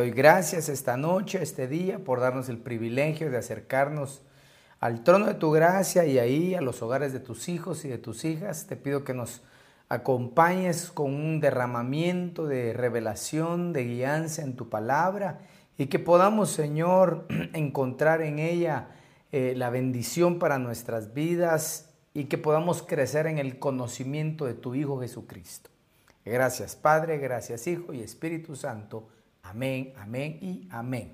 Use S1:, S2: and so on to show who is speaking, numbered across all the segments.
S1: Doy gracias esta noche, este día, por darnos el privilegio de acercarnos al trono de tu gracia y ahí a los hogares de tus hijos y de tus hijas. Te pido que nos acompañes con un derramamiento de revelación, de guianza en tu palabra y que podamos, Señor, encontrar en ella eh, la bendición para nuestras vidas y que podamos crecer en el conocimiento de tu Hijo Jesucristo. Gracias Padre, gracias Hijo y Espíritu Santo. Amén, amén y amén.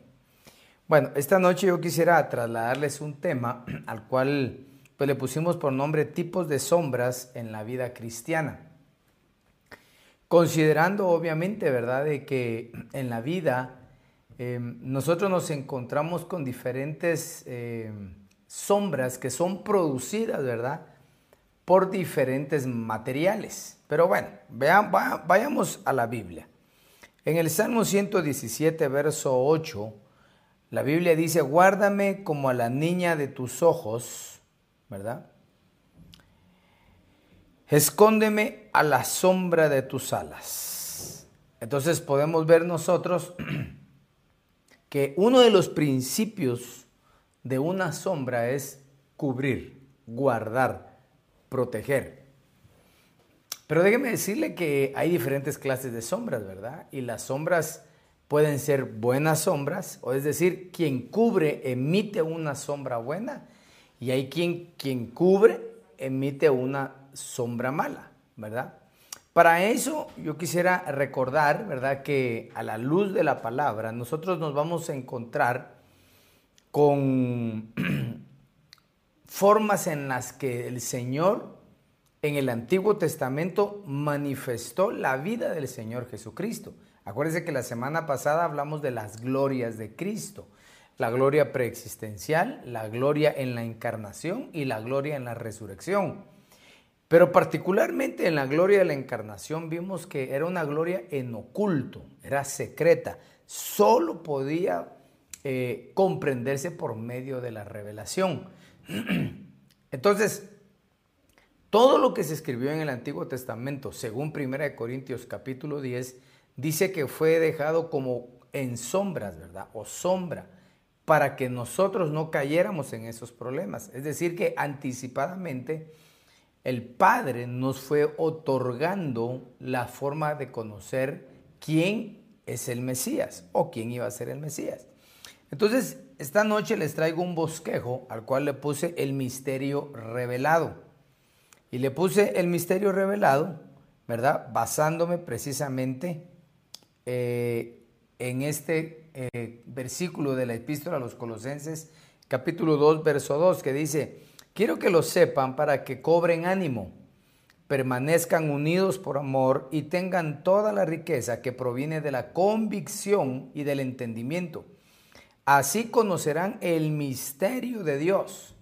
S1: Bueno, esta noche yo quisiera trasladarles un tema al cual pues, le pusimos por nombre tipos de sombras en la vida cristiana. Considerando obviamente, ¿verdad?, de que en la vida em, nosotros nos encontramos con diferentes em, sombras que son producidas, ¿verdad?, por diferentes materiales. Pero bueno, vean, vayamos a la Biblia. En el Salmo 117, verso 8, la Biblia dice, guárdame como a la niña de tus ojos, ¿verdad? Escóndeme a la sombra de tus alas. Entonces podemos ver nosotros que uno de los principios de una sombra es cubrir, guardar, proteger. Pero déjeme decirle que hay diferentes clases de sombras, ¿verdad? Y las sombras pueden ser buenas sombras, o es decir, quien cubre emite una sombra buena, y hay quien, quien cubre emite una sombra mala, ¿verdad? Para eso yo quisiera recordar, ¿verdad? Que a la luz de la palabra nosotros nos vamos a encontrar con formas en las que el Señor en el Antiguo Testamento manifestó la vida del Señor Jesucristo. Acuérdense que la semana pasada hablamos de las glorias de Cristo, la gloria preexistencial, la gloria en la encarnación y la gloria en la resurrección. Pero particularmente en la gloria de la encarnación vimos que era una gloria en oculto, era secreta, solo podía eh, comprenderse por medio de la revelación. Entonces, todo lo que se escribió en el Antiguo Testamento, según 1 Corintios capítulo 10, dice que fue dejado como en sombras, ¿verdad? O sombra, para que nosotros no cayéramos en esos problemas. Es decir, que anticipadamente el Padre nos fue otorgando la forma de conocer quién es el Mesías o quién iba a ser el Mesías. Entonces, esta noche les traigo un bosquejo al cual le puse el misterio revelado. Y le puse el misterio revelado, ¿verdad? Basándome precisamente eh, en este eh, versículo de la epístola a los colosenses, capítulo 2, verso 2, que dice, quiero que lo sepan para que cobren ánimo, permanezcan unidos por amor y tengan toda la riqueza que proviene de la convicción y del entendimiento. Así conocerán el misterio de Dios.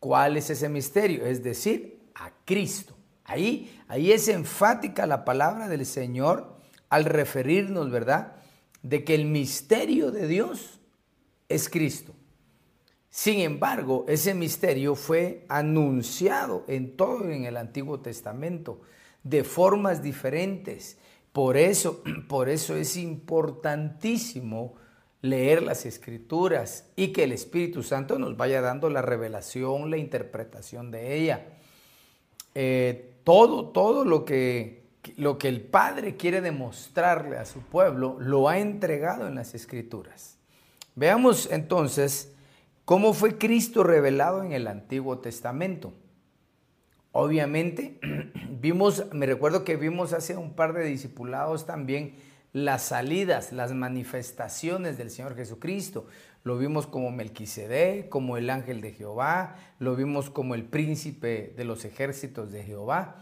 S1: ¿Cuál es ese misterio? Es decir, a Cristo. Ahí, ahí es enfática la palabra del Señor al referirnos, ¿verdad? De que el misterio de Dios es Cristo. Sin embargo, ese misterio fue anunciado en todo en el Antiguo Testamento de formas diferentes. Por eso, por eso es importantísimo leer las escrituras y que el Espíritu Santo nos vaya dando la revelación, la interpretación de ella. Eh, todo, todo lo que, lo que el Padre quiere demostrarle a su pueblo, lo ha entregado en las Escrituras. Veamos entonces cómo fue Cristo revelado en el Antiguo Testamento. Obviamente, vimos, me recuerdo que vimos hace un par de discipulados también las salidas, las manifestaciones del Señor Jesucristo. Lo vimos como Melquisedec, como el ángel de Jehová, lo vimos como el príncipe de los ejércitos de Jehová.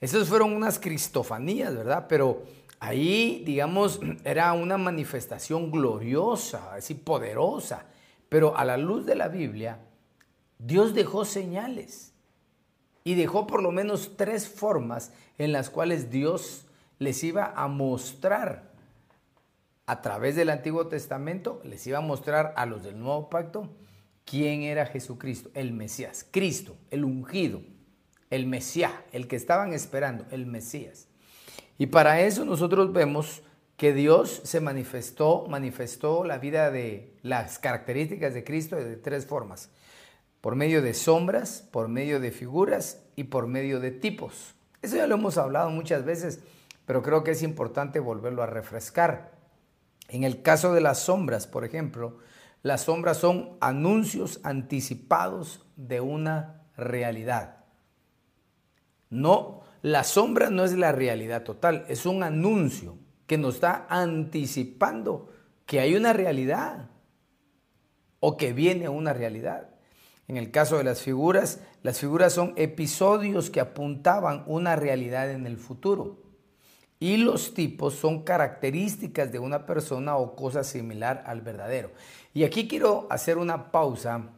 S1: Esas fueron unas cristofanías, ¿verdad? Pero ahí, digamos, era una manifestación gloriosa, así poderosa. Pero a la luz de la Biblia, Dios dejó señales y dejó por lo menos tres formas en las cuales Dios les iba a mostrar a través del Antiguo Testamento, les iba a mostrar a los del Nuevo Pacto quién era Jesucristo, el Mesías, Cristo, el ungido, el Mesías, el que estaban esperando, el Mesías. Y para eso nosotros vemos que Dios se manifestó, manifestó la vida de las características de Cristo de tres formas. Por medio de sombras, por medio de figuras y por medio de tipos. Eso ya lo hemos hablado muchas veces, pero creo que es importante volverlo a refrescar. En el caso de las sombras, por ejemplo, las sombras son anuncios anticipados de una realidad. No, la sombra no es la realidad total, es un anuncio que nos está anticipando que hay una realidad o que viene una realidad. En el caso de las figuras, las figuras son episodios que apuntaban una realidad en el futuro. Y los tipos son características de una persona o cosa similar al verdadero. Y aquí quiero hacer una pausa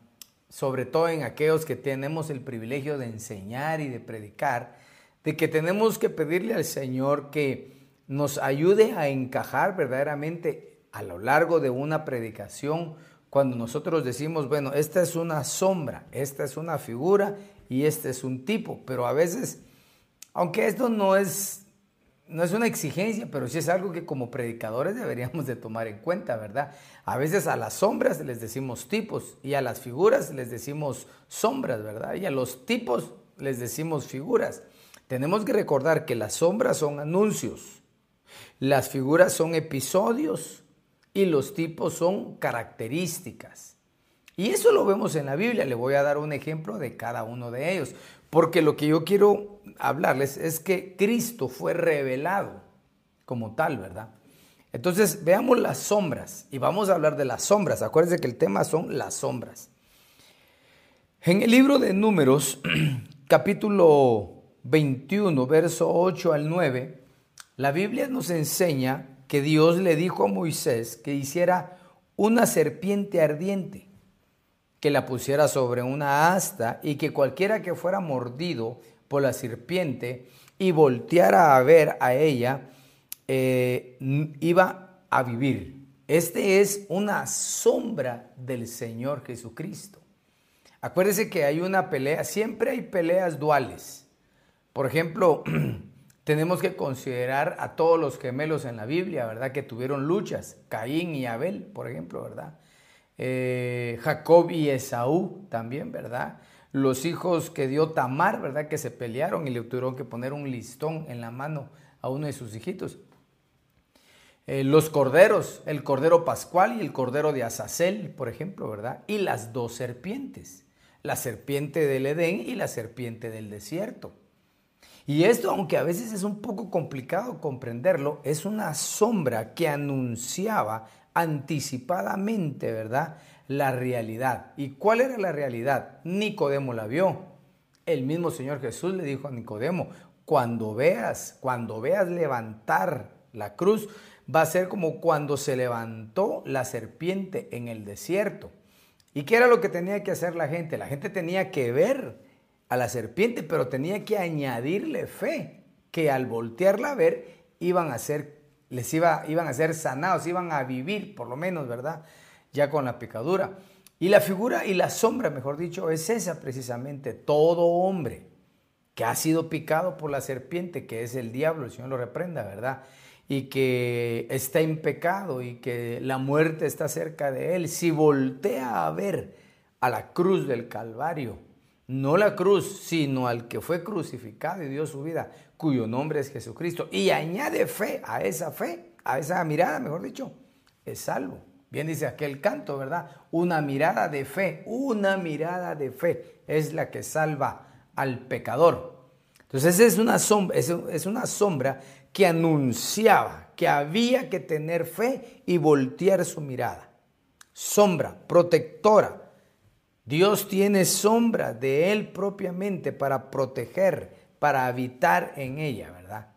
S1: sobre todo en aquellos que tenemos el privilegio de enseñar y de predicar, de que tenemos que pedirle al Señor que nos ayude a encajar verdaderamente a lo largo de una predicación, cuando nosotros decimos, bueno, esta es una sombra, esta es una figura y este es un tipo, pero a veces, aunque esto no es no es una exigencia, pero sí es algo que como predicadores deberíamos de tomar en cuenta, ¿verdad? A veces a las sombras les decimos tipos y a las figuras les decimos sombras, ¿verdad? Y a los tipos les decimos figuras. Tenemos que recordar que las sombras son anuncios, las figuras son episodios y los tipos son características. Y eso lo vemos en la Biblia. Le voy a dar un ejemplo de cada uno de ellos. Porque lo que yo quiero hablarles es que Cristo fue revelado como tal, ¿verdad? Entonces, veamos las sombras y vamos a hablar de las sombras. Acuérdense que el tema son las sombras. En el libro de Números, capítulo 21, verso 8 al 9, la Biblia nos enseña que Dios le dijo a Moisés que hiciera una serpiente ardiente que la pusiera sobre una asta y que cualquiera que fuera mordido por la serpiente y volteara a ver a ella, eh, iba a vivir. Este es una sombra del Señor Jesucristo. Acuérdese que hay una pelea, siempre hay peleas duales. Por ejemplo, tenemos que considerar a todos los gemelos en la Biblia, ¿verdad? Que tuvieron luchas, Caín y Abel, por ejemplo, ¿verdad? Eh, Jacob y Esaú también, ¿verdad? Los hijos que dio Tamar, ¿verdad? Que se pelearon y le tuvieron que poner un listón en la mano a uno de sus hijitos. Eh, los corderos, el cordero pascual y el cordero de Azazel, por ejemplo, ¿verdad? Y las dos serpientes, la serpiente del Edén y la serpiente del desierto. Y esto, aunque a veces es un poco complicado comprenderlo, es una sombra que anunciaba anticipadamente, ¿verdad? La realidad. ¿Y cuál era la realidad? Nicodemo la vio. El mismo Señor Jesús le dijo a Nicodemo, cuando veas, cuando veas levantar la cruz, va a ser como cuando se levantó la serpiente en el desierto. ¿Y qué era lo que tenía que hacer la gente? La gente tenía que ver a la serpiente, pero tenía que añadirle fe, que al voltearla a ver iban a ser les iba, iban a ser sanados, iban a vivir por lo menos, ¿verdad? Ya con la picadura. Y la figura y la sombra, mejor dicho, es esa precisamente, todo hombre que ha sido picado por la serpiente, que es el diablo, el Señor lo reprenda, ¿verdad? Y que está en pecado y que la muerte está cerca de él, si voltea a ver a la cruz del Calvario, no la cruz, sino al que fue crucificado y dio su vida, cuyo nombre es Jesucristo, y añade fe a esa fe, a esa mirada, mejor dicho, es salvo. Bien dice aquel canto, ¿verdad? Una mirada de fe, una mirada de fe es la que salva al pecador. Entonces es una sombra, es una sombra que anunciaba que había que tener fe y voltear su mirada. Sombra, protectora. Dios tiene sombra de Él propiamente para proteger, para habitar en ella, ¿verdad?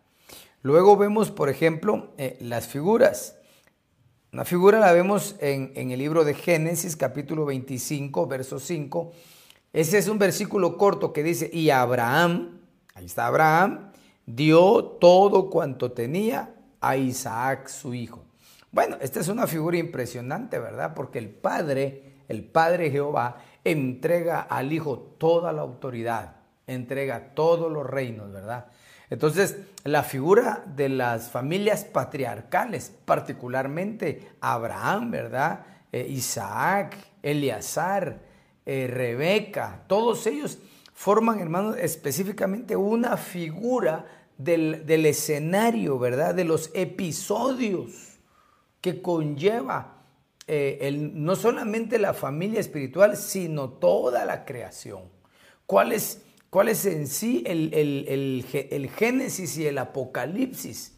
S1: Luego vemos, por ejemplo, eh, las figuras. Una figura la vemos en, en, el libro de Génesis, capítulo 25, verso 5. Ese es un versículo corto que dice, y Abraham, ahí está Abraham, dio todo cuanto tenía a Isaac su hijo. Bueno, esta es una figura impresionante, ¿verdad? Porque el Padre, el Padre Jehová, entrega al Hijo toda la autoridad, entrega todos los reinos, ¿verdad? Entonces, la figura de las familias patriarcales, particularmente Abraham, ¿verdad? Eh, Isaac, Eleazar, eh, Rebeca, todos ellos forman, hermanos, específicamente una figura del, escenario, ¿verdad? De los episodios que conlleva eh, el, no solamente la familia espiritual, sino toda la creación. ¿Cuál es, en sí el, el génesis y el apocalipsis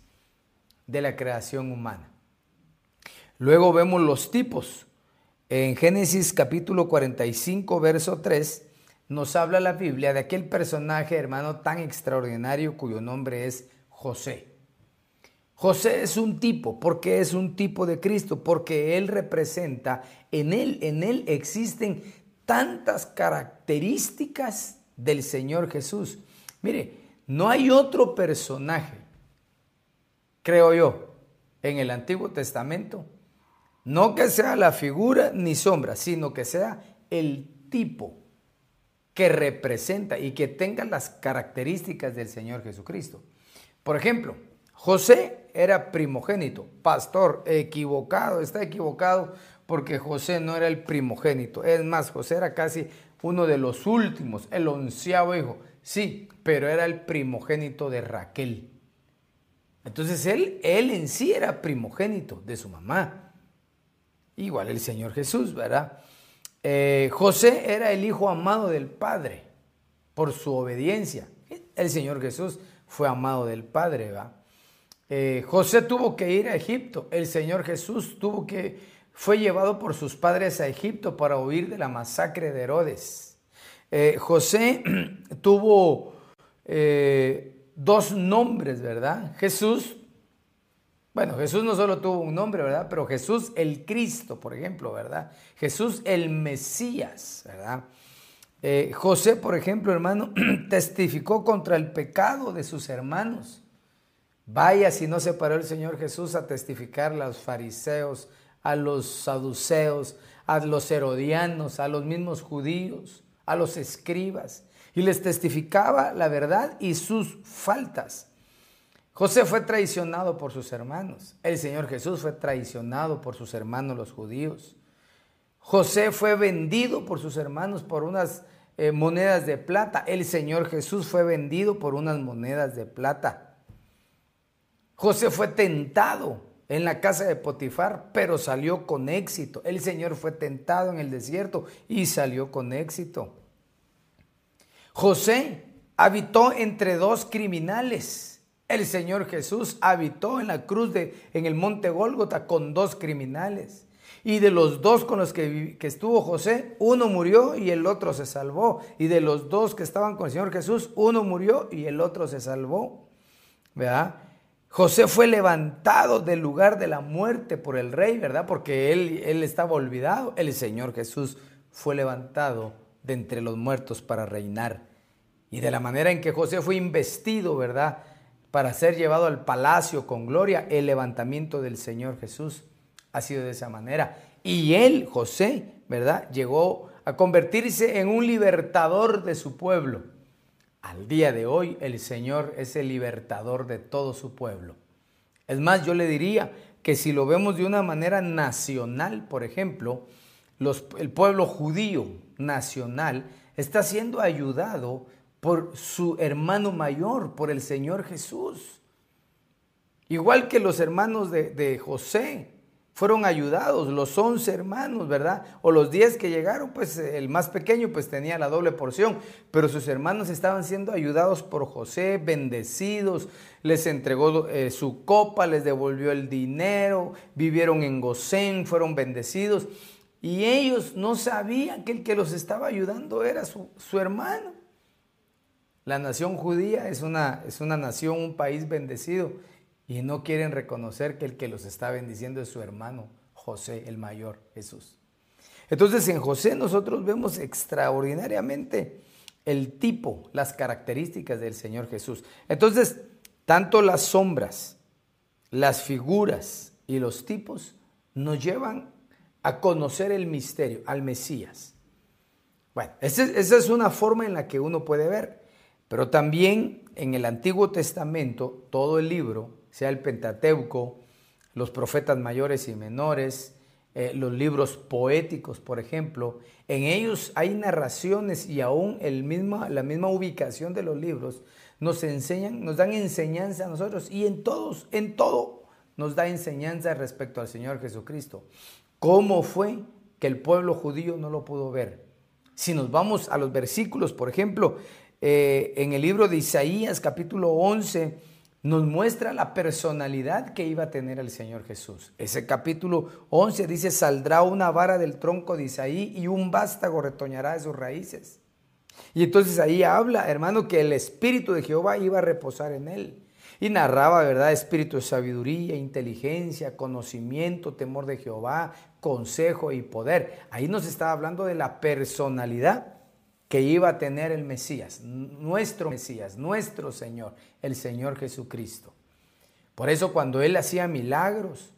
S1: de la creación humana? Luego vemos los tipos. En Génesis capítulo 45, verso 3, nos habla la Biblia de aquel personaje, hermano, tan extraordinario cuyo nombre es José. José es un tipo, porque es un tipo de Cristo, porque él representa, en él, en él existen tantas características del Señor Jesús. Mire, no hay otro personaje, creo yo, en el Antiguo Testamento, no que sea la figura ni sombra, sino que sea el tipo que representa y que tenga las características del Señor Jesucristo. Por ejemplo, José era primogénito, pastor, equivocado, está equivocado porque José no era el primogénito. Es más, José era casi uno de los últimos, el onceavo hijo. Sí, pero era el primogénito de Raquel. Entonces él, él en sí era primogénito de su mamá. Igual el Señor Jesús, ¿verdad? Eh, José era el hijo amado del Padre por su obediencia. El Señor Jesús fue amado del Padre, ¿va? Eh, José tuvo que ir a Egipto. El Señor Jesús tuvo que, fue llevado por sus padres a Egipto para huir de la masacre de Herodes. Eh, José tuvo dos nombres, ¿verdad? Jesús bueno, Jesús no solo tuvo un nombre, ¿verdad? Pero Jesús el Cristo, por ejemplo, ¿verdad? Jesús el Mesías, ¿verdad? Eh, José, por ejemplo, hermano, testificó contra el pecado de sus hermanos. Vaya si no se paró el Señor Jesús a testificar a los fariseos, a los saduceos, a los herodianos, a los mismos judíos, a los escribas, y les testificaba la verdad y sus faltas. José fue traicionado por sus hermanos. El Señor Jesús fue traicionado por sus hermanos los judíos. José fue vendido por sus hermanos por unas eh, monedas de plata. El Señor Jesús fue vendido por unas monedas de plata. José fue tentado en la casa de Potifar, pero salió con éxito. El Señor fue tentado en el desierto y salió con éxito. José habitó entre dos criminales el Señor Jesús habitó en la cruz de, en el monte Gólgota con dos criminales. Y de los dos con los que, que, estuvo José, uno murió y el otro se salvó. Y de los dos que estaban con el Señor Jesús, uno murió y el otro se salvó. ¿Verdad? José fue levantado del lugar de la muerte por el rey, ¿verdad? Porque él, él estaba olvidado. El Señor Jesús fue levantado de entre los muertos para reinar. Y de la manera en que José fue investido, ¿verdad? para ser llevado al palacio con gloria, el levantamiento del Señor Jesús ha sido de esa manera. Y él, José, ¿verdad? Llegó a convertirse en un libertador de su pueblo. Al día de hoy el Señor es el libertador de todo su pueblo. Es más, yo le diría que si lo vemos de una manera nacional, por ejemplo, el pueblo judío nacional está siendo ayudado por su hermano mayor, por el Señor Jesús. Igual que los hermanos de, José fueron ayudados, los once hermanos, ¿verdad? O los diez que llegaron, pues el más pequeño pues tenía la doble porción, pero sus hermanos estaban siendo ayudados por José, bendecidos, les entregó eh, su copa, les devolvió el dinero, vivieron en Gosén, fueron bendecidos. Y ellos no sabían que el que los estaba ayudando era su, su hermano. La nación judía es una, es una nación, un país bendecido y no quieren reconocer que el que los está bendiciendo es su hermano José, el mayor Jesús. Entonces en José nosotros vemos extraordinariamente el tipo, las características del Señor Jesús. Entonces, tanto las sombras, las figuras y los tipos nos llevan a conocer el misterio, al Mesías. Bueno, esa es una forma en la que uno puede ver, pero también en el Antiguo Testamento, todo el libro sea el Pentateuco, los profetas mayores y menores, eh, los libros poéticos, por ejemplo, en ellos hay narraciones y aún el misma, la misma ubicación de los libros nos enseñan, nos dan enseñanza a nosotros y en todos, en todo nos da enseñanza respecto al Señor Jesucristo. ¿Cómo fue que el pueblo judío no lo pudo ver? Si nos vamos a los versículos, por ejemplo, eh, en el libro de Isaías capítulo 11, nos muestra la personalidad que iba a tener el Señor Jesús. Ese capítulo 11 dice, saldrá una vara del tronco de Isaí y un vástago retoñará de sus raíces. Y entonces ahí habla, hermano, que el Espíritu de Jehová iba a reposar en él. Y narraba, ¿verdad? Espíritu de sabiduría, inteligencia, conocimiento, temor de Jehová, consejo y poder. Ahí nos estaba hablando de la personalidad que iba a tener el Mesías, nuestro Mesías, nuestro Señor, el Señor Jesucristo. Por eso cuando Él hacía milagros,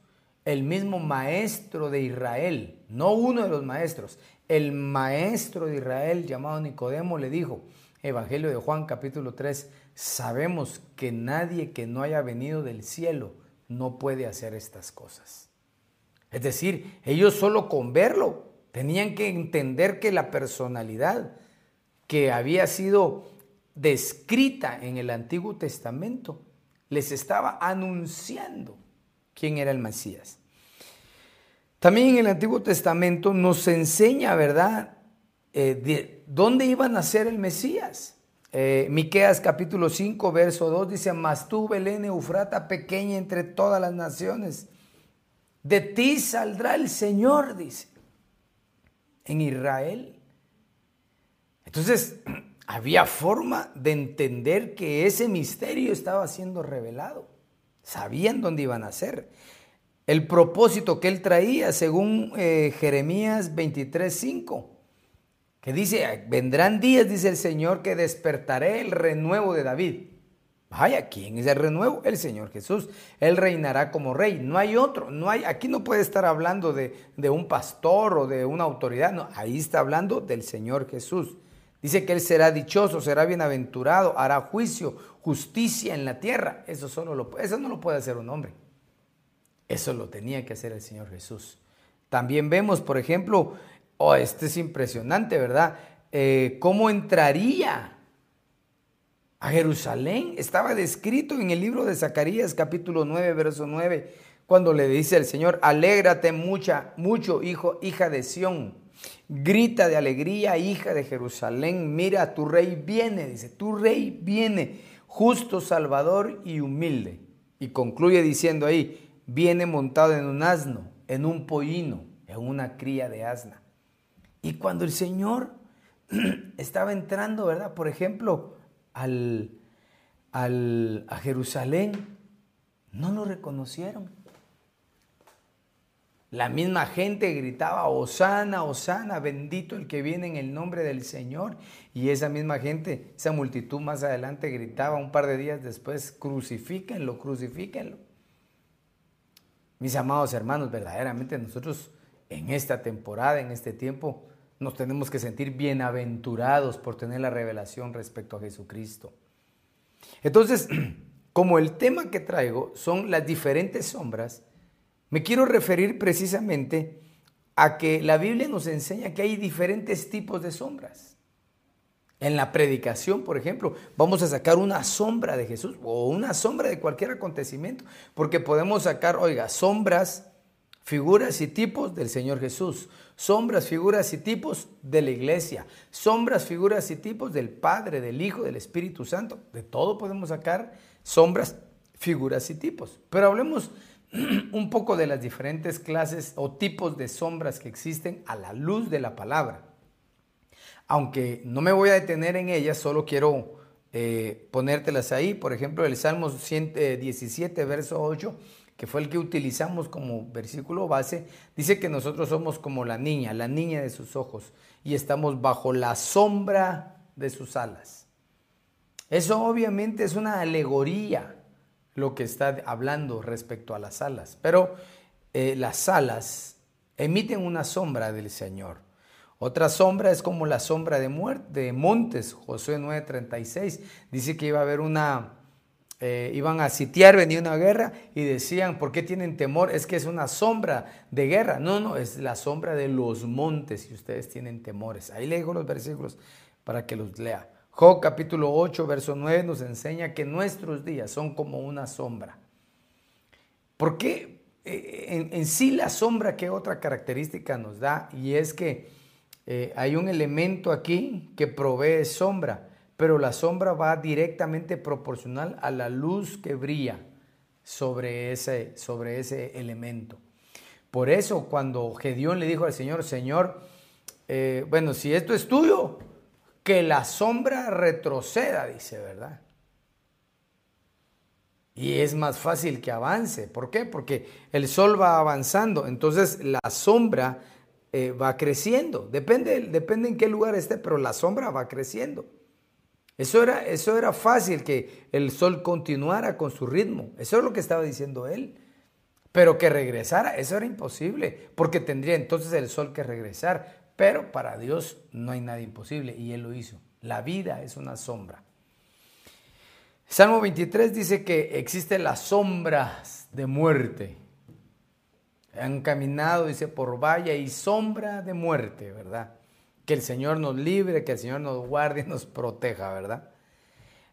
S1: el mismo maestro de Israel, no uno de los maestros, el maestro de Israel llamado Nicodemo le dijo, Evangelio de Juan capítulo 3, sabemos que nadie que no haya venido del cielo no puede hacer estas cosas. Es decir, ellos solo con verlo tenían que entender que la personalidad, que había sido descrita en el Antiguo Testamento, les estaba anunciando quién era el Mesías. También en el Antiguo Testamento nos enseña, ¿verdad?, eh, de dónde iban a ser el Mesías. Eh, Miqueas capítulo 5, verso 2 dice, mas tú, Belén Eufrata, pequeña entre todas las naciones, de ti saldrá el Señor, dice, en Israel entonces, había forma de entender que ese misterio estaba siendo revelado. Sabían dónde iban a ser. El propósito que él traía, según eh, Jeremías 23:5, que dice, vendrán días, dice el Señor, que despertaré el renuevo de David. Vaya, ¿quién es el renuevo? El Señor Jesús. Él reinará como rey. No hay otro. No hay, aquí no puede estar hablando de, de un pastor o de una autoridad. No, ahí está hablando del Señor Jesús. Dice que Él será dichoso, será bienaventurado, hará juicio, justicia en la tierra. Eso, solo lo, no lo puede hacer un hombre. Eso lo tenía que hacer el Señor Jesús. También vemos, por ejemplo, oh, este es impresionante, ¿verdad? Eh, ¿Cómo entraría a Jerusalén? Estaba descrito en el libro de Zacarías, capítulo 9, verso 9, cuando le dice el Señor, alégrate mucha, mucho, hijo, hija de Sión Grita de alegría, hija de Jerusalén, mira, tu rey viene, dice, tu rey viene, justo, salvador y humilde. Y concluye diciendo ahí, viene montado en un asno, en un pollino, en una cría de asna. Y cuando el Señor estaba entrando, ¿verdad? Por ejemplo, al, al, a Jerusalén, no lo reconocieron. La misma gente gritaba, Osana, Osana, bendito el que viene en el nombre del Señor. Y esa misma gente, esa multitud más adelante gritaba un par de días después, crucifíquenlo, crucifíquenlo. Mis amados hermanos, verdaderamente nosotros en esta temporada, en este tiempo, nos tenemos que sentir bienaventurados por tener la revelación respecto a Jesucristo. Entonces, como el tema que traigo son las diferentes sombras, me quiero referir precisamente a que la Biblia nos enseña que hay diferentes tipos de sombras. En la predicación, por ejemplo, vamos a sacar una sombra de Jesús o una sombra de cualquier acontecimiento, porque podemos sacar, oiga, sombras figuras y tipos del Señor Jesús, sombras, figuras y tipos de la iglesia, sombras, figuras y tipos del Padre, del Hijo, del Espíritu Santo. De todo podemos sacar sombras, figuras y tipos. Pero hablemos un poco de las diferentes clases o tipos de sombras que existen a la luz de la palabra. Aunque no me voy a detener en ellas, solo quiero eh, ponértelas ahí. Por ejemplo, el Salmo 117, verso 8, que fue el que utilizamos como versículo base, dice que nosotros somos como la niña, la niña de sus ojos, y estamos bajo la sombra de sus alas. Eso obviamente es una alegoría lo que está hablando respecto a las alas. Pero eh, las alas emiten una sombra del Señor. Otra sombra es como la sombra de muerte, de montes. Josué 9:36 dice que iba a haber una, eh, iban a sitiar, venía una guerra y decían, ¿por qué tienen temor? Es que es una sombra de guerra. No, no, es la sombra de los montes y ustedes tienen temores. Ahí leo los versículos para que los lea. Job capítulo 8, verso 9 nos enseña que nuestros días son como una sombra. ¿Por qué? Eh, en, sí la sombra, ¿qué otra característica nos da? Y es que eh, hay un elemento aquí que provee sombra, pero la sombra va directamente proporcional a la luz que brilla sobre ese, sobre ese elemento. Por eso cuando Gedeón le dijo al Señor, Señor, eh, bueno, si esto es tuyo, que la sombra retroceda, dice, ¿verdad? Y es más fácil que avance. ¿Por qué? Porque el sol va avanzando, entonces la sombra eh, va creciendo. Depende, depende en qué lugar esté, pero la sombra va creciendo. Eso era, eso era fácil que el sol continuara con su ritmo. Eso es lo que estaba diciendo él. Pero que regresara, eso era imposible, porque tendría entonces el sol que regresar. Pero para Dios no hay nada imposible y Él lo hizo. La vida es una sombra. Salmo 23 dice que existen las sombras de muerte. Han caminado, dice, por valla y sombra de muerte, ¿verdad? Que el Señor nos libre, que el Señor nos guarde y nos proteja, ¿verdad?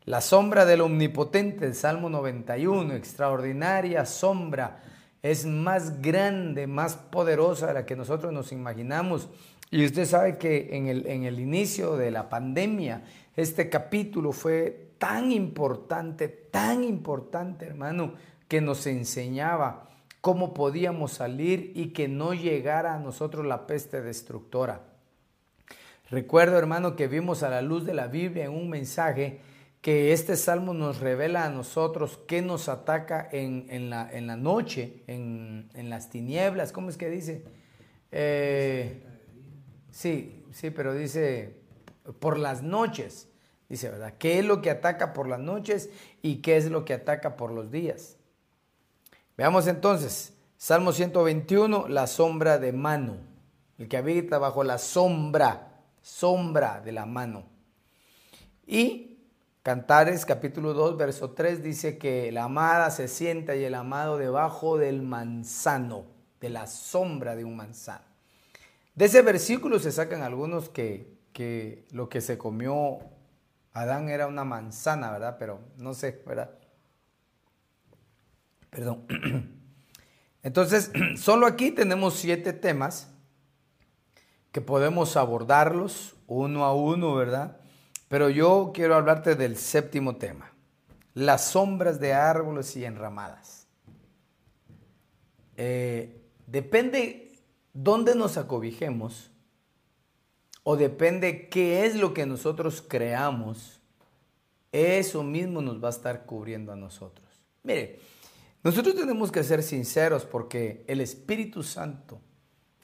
S1: La sombra del omnipotente, Salmo 91, extraordinaria sombra, es más grande, más poderosa de la que nosotros nos imaginamos y usted sabe que en el, en el inicio de la pandemia, este capítulo fue tan importante, tan importante, hermano, que nos enseñaba cómo podíamos salir y que no llegara a nosotros la peste destructora. Recuerdo, hermano, que vimos a la luz de la Biblia en un mensaje que este salmo nos revela a nosotros qué nos ataca en, la, en la, noche, en, en, las tinieblas. ¿Cómo es que dice? Eh, Sí, sí, pero dice por las noches. Dice, ¿verdad? ¿Qué es lo que ataca por las noches y qué es lo que ataca por los días? Veamos entonces, Salmo 121, la sombra de mano. El que habita bajo la sombra, sombra de la mano. Y Cantares capítulo 2, verso 3 dice que la amada se sienta y el amado debajo del manzano, de la sombra de un manzano. De ese versículo se sacan algunos que, lo que se comió Adán era una manzana, ¿verdad? Pero no sé, ¿verdad? Perdón. Entonces, solo aquí tenemos siete temas que podemos abordarlos uno a uno, ¿verdad? Pero yo quiero hablarte del séptimo tema, las sombras de árboles y enramadas. Eh, depende dónde nos acobijemos o depende qué es lo que nosotros creamos, eso mismo nos va a estar cubriendo a nosotros. Mire, nosotros tenemos que ser sinceros porque el Espíritu Santo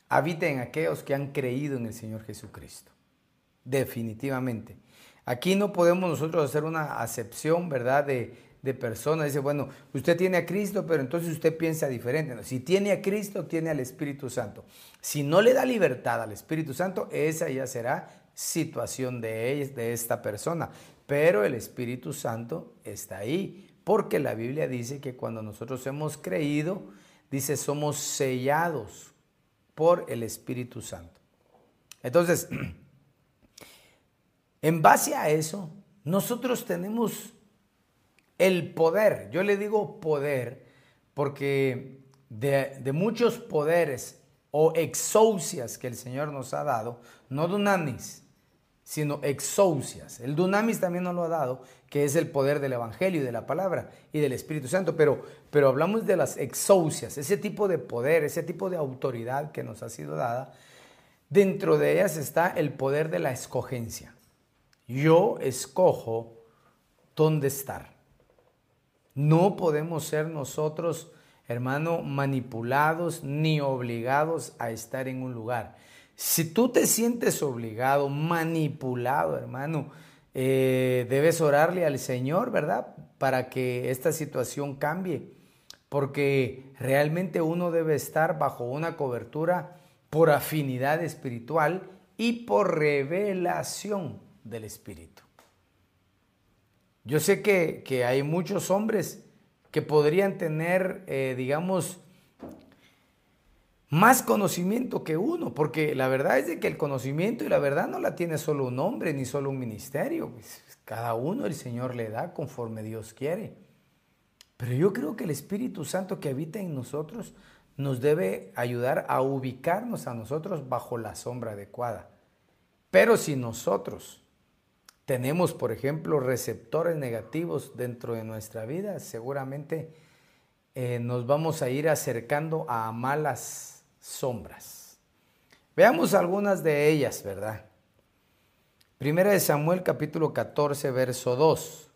S1: habita en aquellos que han creído en el Señor Jesucristo. Definitivamente. Aquí no podemos nosotros hacer una acepción, ¿verdad?, de, de personas. Dice, bueno, usted tiene a Cristo, pero entonces usted piensa diferente. si tiene a Cristo, tiene al Espíritu Santo. Si no le da libertad al Espíritu Santo, esa ya será situación de, de esta persona. Pero el Espíritu Santo está ahí, porque la Biblia dice que cuando nosotros hemos creído, dice, somos sellados por el Espíritu Santo. Entonces, en base a eso, nosotros tenemos el poder, yo le digo poder porque de, muchos poderes o exousias que el Señor nos ha dado, no dunamis, sino exousias. El dunamis también nos lo ha dado, que es el poder del Evangelio y de la palabra y del Espíritu Santo, pero, pero hablamos de las exousias, ese tipo de poder, ese tipo de autoridad que nos ha sido dada. Dentro de ellas está el poder de la escogencia. Yo escojo dónde estar. No podemos ser nosotros, hermano, manipulados ni obligados a estar en un lugar. Si tú te sientes obligado, manipulado, hermano, eh, debes orarle al Señor, ¿verdad? Para que esta situación cambie. Porque realmente uno debe estar bajo una cobertura por afinidad espiritual y por revelación del Espíritu. Yo sé que, hay muchos hombres que podrían tener, eh, digamos, más conocimiento que uno, porque la verdad es de que el conocimiento y la verdad no la tiene solo un hombre ni solo un ministerio. Pues, cada uno el Señor le da conforme Dios quiere. Pero yo creo que el Espíritu Santo que habita en nosotros nos debe ayudar a ubicarnos a nosotros bajo la sombra adecuada. Pero si nosotros tenemos, por ejemplo, receptores negativos dentro de nuestra vida, seguramente eh, nos vamos a ir acercando a malas sombras. Veamos algunas de ellas, ¿verdad? Primera de Samuel capítulo 14, verso 2.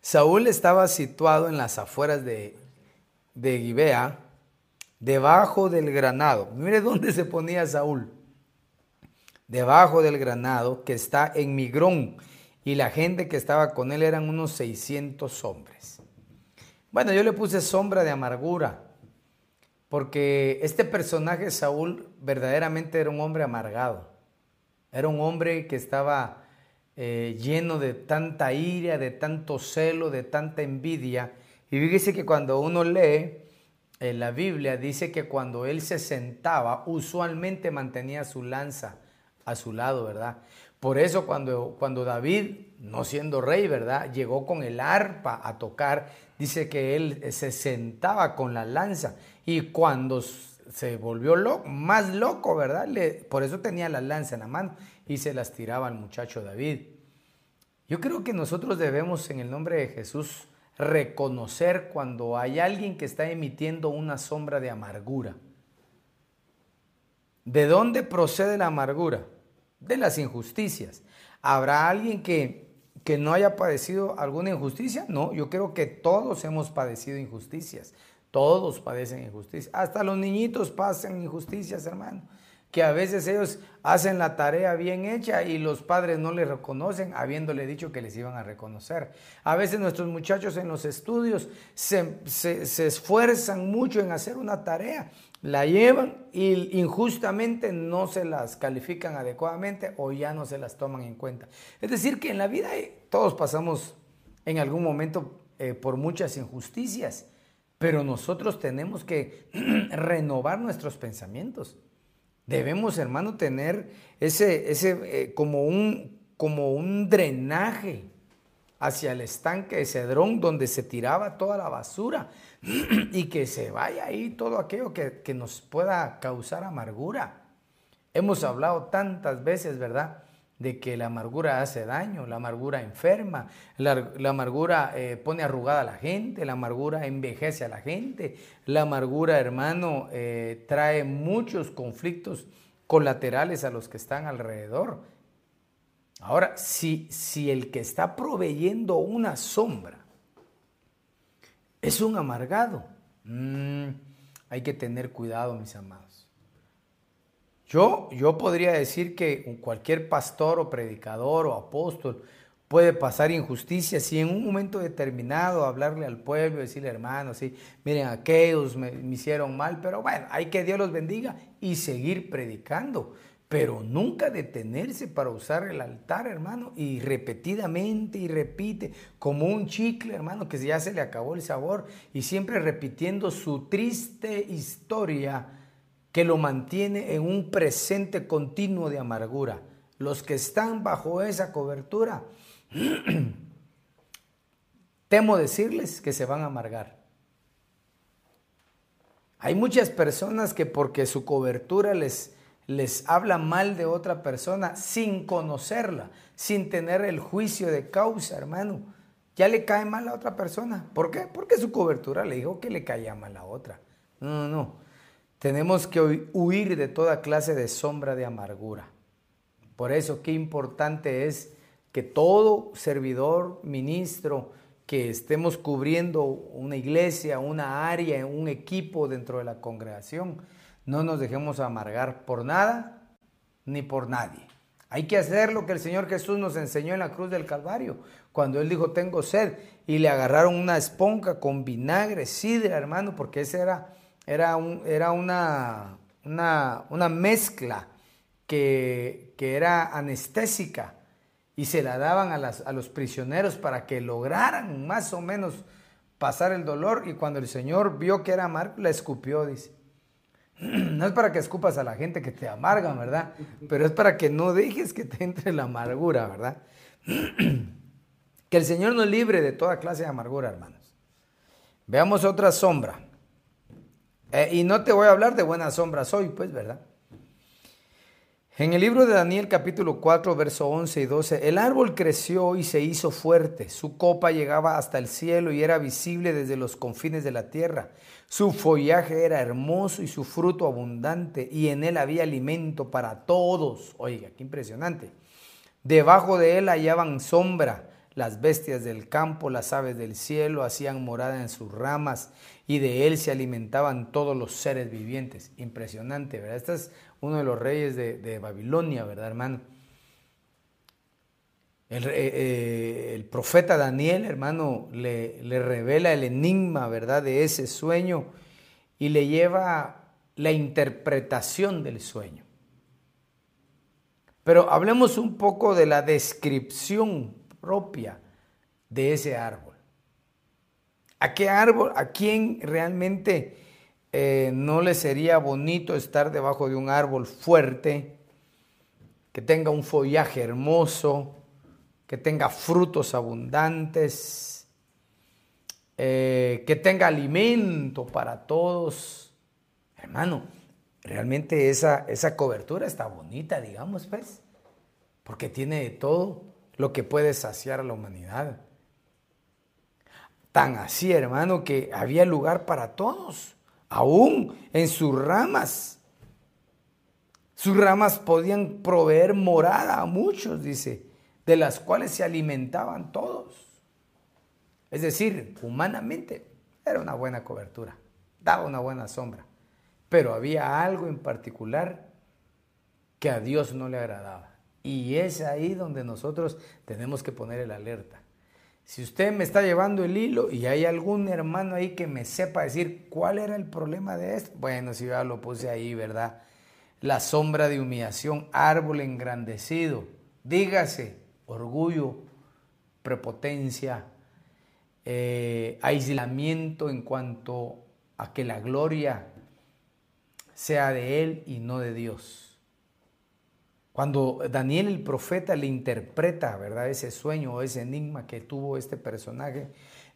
S1: Saúl estaba situado en las afueras de, de Gibea, debajo del granado. Mire dónde se ponía Saúl. Debajo del granado que está en Migrón. Y la gente que estaba con él eran unos 600 hombres. Bueno, yo le puse sombra de amargura. Porque este personaje Saúl verdaderamente era un hombre amargado. Era un hombre que estaba eh, lleno de tanta ira, de tanto celo, de tanta envidia. Y fíjese que cuando uno lee en la Biblia dice que cuando él se sentaba, usualmente mantenía su lanza a su lado, ¿verdad? Por eso cuando, cuando David, no siendo rey, ¿verdad? Llegó con el arpa a tocar, dice que él se sentaba con la lanza y cuando se volvió loco, más loco, ¿verdad? Le, por eso tenía la lanza en la mano y se las tiraba al muchacho David. Yo creo que nosotros debemos en el nombre de Jesús reconocer cuando hay alguien que está emitiendo una sombra de amargura. ¿De dónde procede la amargura? De las injusticias. ¿Habrá alguien que, que no haya padecido alguna injusticia? No, yo creo que todos hemos padecido injusticias. Todos padecen injusticias. Hasta los niñitos pasan injusticias, hermano que a veces ellos hacen la tarea bien hecha y los padres no les reconocen, habiéndole dicho que les iban a reconocer. A veces nuestros muchachos en los estudios se, esfuerzan mucho en hacer una tarea, la llevan y injustamente no se las califican adecuadamente o ya no se las toman en cuenta. Es decir, que en la vida todos pasamos en algún momento eh, por muchas injusticias, pero nosotros tenemos que renovar nuestros pensamientos. Debemos, hermano, tener ese, ese eh, como, un, como un drenaje hacia el estanque de Cedrón donde se tiraba toda la basura y que se vaya ahí todo aquello que, que nos pueda causar amargura. Hemos hablado tantas veces, ¿verdad? De que la amargura hace daño, la amargura enferma, la, amargura eh, pone arrugada a la gente, la amargura envejece a la gente, la amargura, hermano, eh, trae muchos conflictos colaterales a los que están alrededor. Ahora, si, si el que está proveyendo una sombra es un amargado, mm, hay que tener cuidado, mis amados. Yo, yo podría decir que cualquier pastor o predicador o apóstol puede pasar injusticia si en un momento determinado hablarle al pueblo, decirle hermanos, sí, miren, aquellos me, me, hicieron mal, pero bueno, hay que Dios los bendiga y seguir predicando, pero nunca detenerse para usar el altar, hermano, y repetidamente y repite, como un chicle, hermano, que ya se le acabó el sabor y siempre repitiendo su triste historia que lo mantiene en un presente continuo de amargura. Los que están bajo esa cobertura temo decirles que se van a amargar. Hay muchas personas que porque su cobertura les, les habla mal de otra persona sin conocerla, sin tener el juicio de causa, hermano, ya le cae mal a otra persona. ¿Por qué? Porque su cobertura le dijo que le caía mal a otra. No, no, no. Tenemos que huir de toda clase de sombra de amargura. Por eso qué importante es que todo servidor, ministro, que estemos cubriendo una iglesia, una área, un equipo dentro de la congregación, no nos dejemos amargar por nada ni por nadie. Hay que hacer lo que el Señor Jesús nos enseñó en la cruz del Calvario, cuando Él dijo, tengo sed, y le agarraron una esponja con vinagre, sidra, hermano, porque esa era, era, un, era una, una, una, mezcla que, que era anestésica y se la daban a, las, a los prisioneros para que lograran más o menos pasar el dolor y cuando el Señor vio que era amargo, la escupió, dice. No es para que escupas a la gente que te amarga, ¿verdad? Pero es para que no dejes que te entre la amargura, ¿verdad? Que el Señor nos libre de toda clase de amargura, hermanos. Veamos otra sombra. Eh, y no te voy a hablar de buenas sombras hoy, pues, ¿verdad? En el libro de Daniel capítulo 4, verso 11 y 12, el árbol creció y se hizo fuerte, su copa llegaba hasta el cielo y era visible desde los confines de la tierra. Su follaje era hermoso y su fruto abundante y en él había alimento para todos. Oiga, qué impresionante. Debajo de él hallaban sombra. Las bestias del campo, las aves del cielo hacían morada en sus ramas y de él se alimentaban todos los seres vivientes. Impresionante, ¿verdad? Esta es uno de los reyes de, Babilonia, ¿verdad, hermano? El, eh, eh, el, profeta Daniel, hermano, le, le revela el enigma, ¿verdad?, de ese sueño y le lleva la interpretación del sueño. Pero hablemos un poco de la descripción propia de ese árbol. ¿A qué árbol, a quién realmente eh, no le sería bonito estar debajo de un árbol fuerte, que tenga un follaje hermoso, que tenga frutos abundantes, eh, que tenga alimento para todos. Hermano, realmente esa, esa cobertura está bonita, digamos, pues, porque tiene de todo lo que puede saciar a la humanidad. Tan así, hermano, que había lugar para todos aún en sus ramas. Sus ramas podían proveer morada a muchos, dice, de las cuales se alimentaban todos. Es decir, humanamente era una buena cobertura, daba una buena sombra, pero había algo en particular que a Dios no le agradaba. Y es ahí donde nosotros tenemos que poner el alerta. Si usted me está llevando el hilo y hay algún hermano ahí que me sepa decir cuál era el problema de esto, bueno, si ya lo puse ahí, ¿verdad? La sombra de humillación, árbol engrandecido, dígase, orgullo, prepotencia, eh, aislamiento en cuanto a que la gloria sea de Él y no de Dios. Cuando Daniel el profeta le interpreta, ¿verdad? Ese sueño o ese enigma que tuvo este personaje,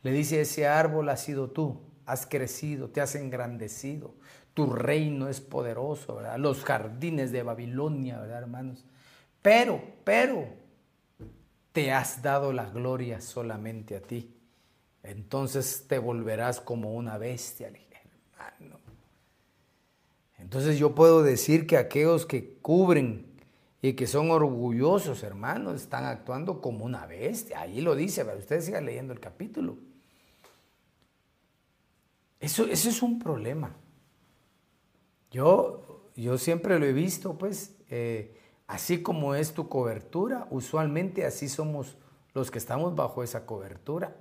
S1: le dice, ese árbol ha sido tú, has crecido, te has engrandecido, tu reino es poderoso, ¿verdad? Los jardines de Babilonia, ¿verdad, hermanos? Pero, pero, te has dado la gloria solamente a ti. Entonces te volverás como una bestia, hermano. Entonces yo puedo decir que aquellos que cubren y que son orgullosos, hermanos, están actuando como una bestia. Ahí lo dice, pero usted siga leyendo el capítulo. Eso, eso es un problema. Yo, yo siempre lo he visto, pues, eh, así como es tu cobertura, usualmente así somos los que estamos bajo esa cobertura.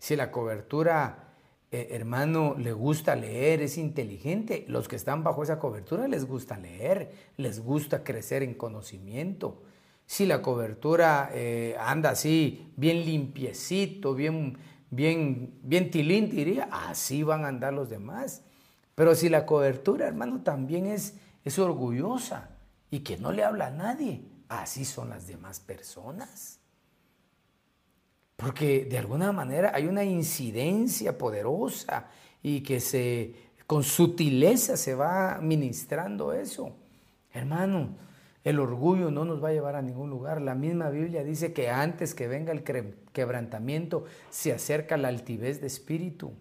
S1: Si la cobertura eh, hermano, le gusta leer, es inteligente. Los que están bajo esa cobertura les gusta leer, les gusta crecer en conocimiento. Si la cobertura eh, anda así, bien limpiecito, bien, bien, bien tilín, diría, así van a andar los demás. Pero si la cobertura, hermano, también es, es orgullosa y que no le habla a nadie, así son las demás personas. Porque de alguna manera hay una incidencia poderosa y que se con sutileza se va ministrando eso. Hermano, el orgullo no nos va a llevar a ningún lugar. La misma Biblia dice que antes que venga el quebrantamiento se acerca la altivez de espíritu.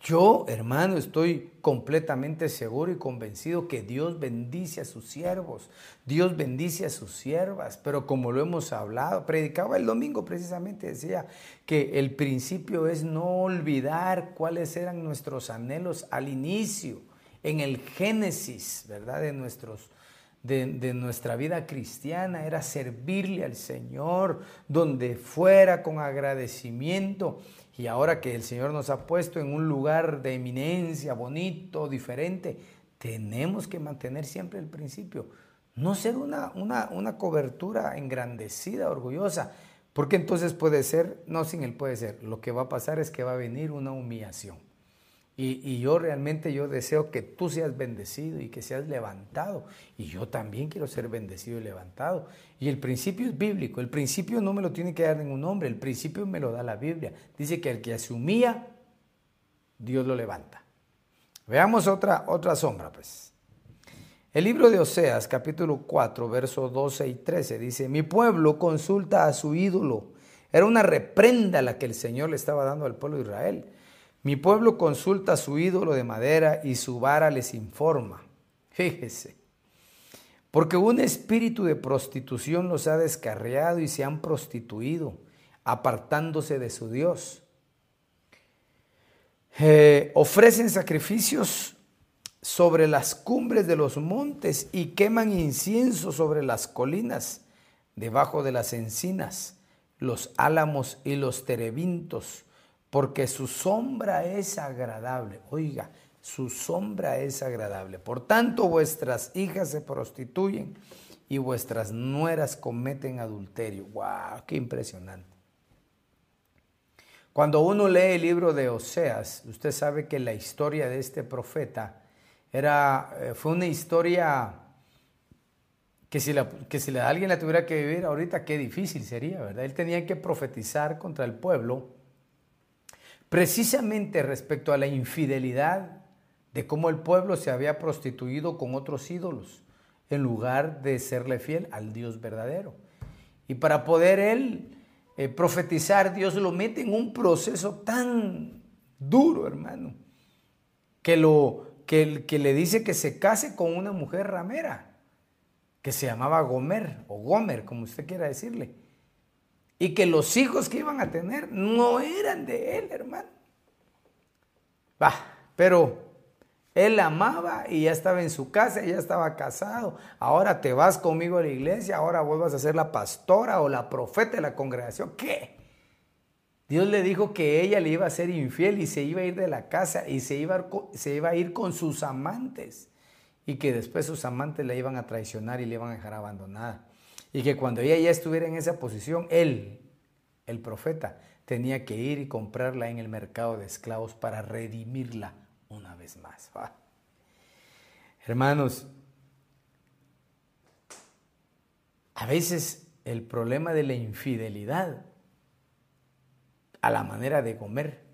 S1: Yo, hermano, estoy completamente seguro y convencido que Dios bendice a sus siervos, Dios bendice a sus siervas, pero como lo hemos hablado, predicaba el domingo precisamente, decía que el principio es no olvidar cuáles eran nuestros anhelos al inicio, en el génesis, ¿verdad? De nuestros de, nuestra vida cristiana era servirle al Señor donde fuera con agradecimiento. Y ahora que el Señor nos ha puesto en un lugar de eminencia, bonito, diferente, tenemos que mantener siempre el principio. No ser una, una, una cobertura engrandecida, orgullosa, porque entonces puede ser, no sin él puede ser, lo que va a pasar es que va a venir una humillación. Y, yo realmente yo deseo que tú seas bendecido y que seas levantado. Y yo también quiero ser bendecido y levantado. Y el principio es bíblico. El principio no me lo tiene que dar ningún hombre. El principio me lo da la Biblia. Dice que el que se humilla, Dios lo levanta. Veamos otra, otra sombra, pues. El libro de Oseas, capítulo 4, versos 12 y 13, dice, mi pueblo consulta a su ídolo. Era una reprenda la que el Señor le estaba dando al pueblo de Israel. Mi pueblo consulta a su ídolo de madera y su vara les informa. Fíjese. Porque un espíritu de prostitución los ha descarriado y se han prostituido, apartándose de su Dios. Eh, ofrecen sacrificios sobre las cumbres de los montes y queman incienso sobre las colinas, debajo de las encinas, los álamos y los terebintos porque su sombra es agradable. Oiga, su sombra es agradable. Por tanto, vuestras hijas se prostituyen y vuestras nueras cometen adulterio. ¡Wow! ¡Qué impresionante! Cuando uno lee el libro de Oseas, usted sabe que la historia de este profeta era, eh, fue una historia que si, que si alguien la tuviera que vivir ahorita, qué difícil sería, ¿verdad? Él tenía que profetizar contra el pueblo precisamente respecto a la infidelidad de cómo el pueblo se había prostituido con otros ídolos en lugar de serle fiel al Dios verdadero. Y para poder él eh, profetizar, Dios lo mete en un proceso tan duro, hermano, que, lo, que, que le dice que se case con una mujer ramera, que se llamaba Gomer, o Gomer, como usted quiera decirle y que los hijos que iban a tener no eran de él, hermano. Bah, pero él amaba y ya estaba en su casa, ya estaba casado. Ahora te vas conmigo a la iglesia, ahora vuelvas a ser la pastora o la profeta de la congregación. ¿Qué? Dios le dijo que ella le iba a ser infiel y se iba a ir de la casa y se iba, a ir con sus amantes y que después sus amantes la iban a traicionar y le iban a dejar abandonada. Y que cuando ella ya estuviera en esa posición, él, el profeta, tenía que ir y comprarla en el mercado de esclavos para redimirla una vez más. Hermanos, a veces el problema de la infidelidad a la manera de comer,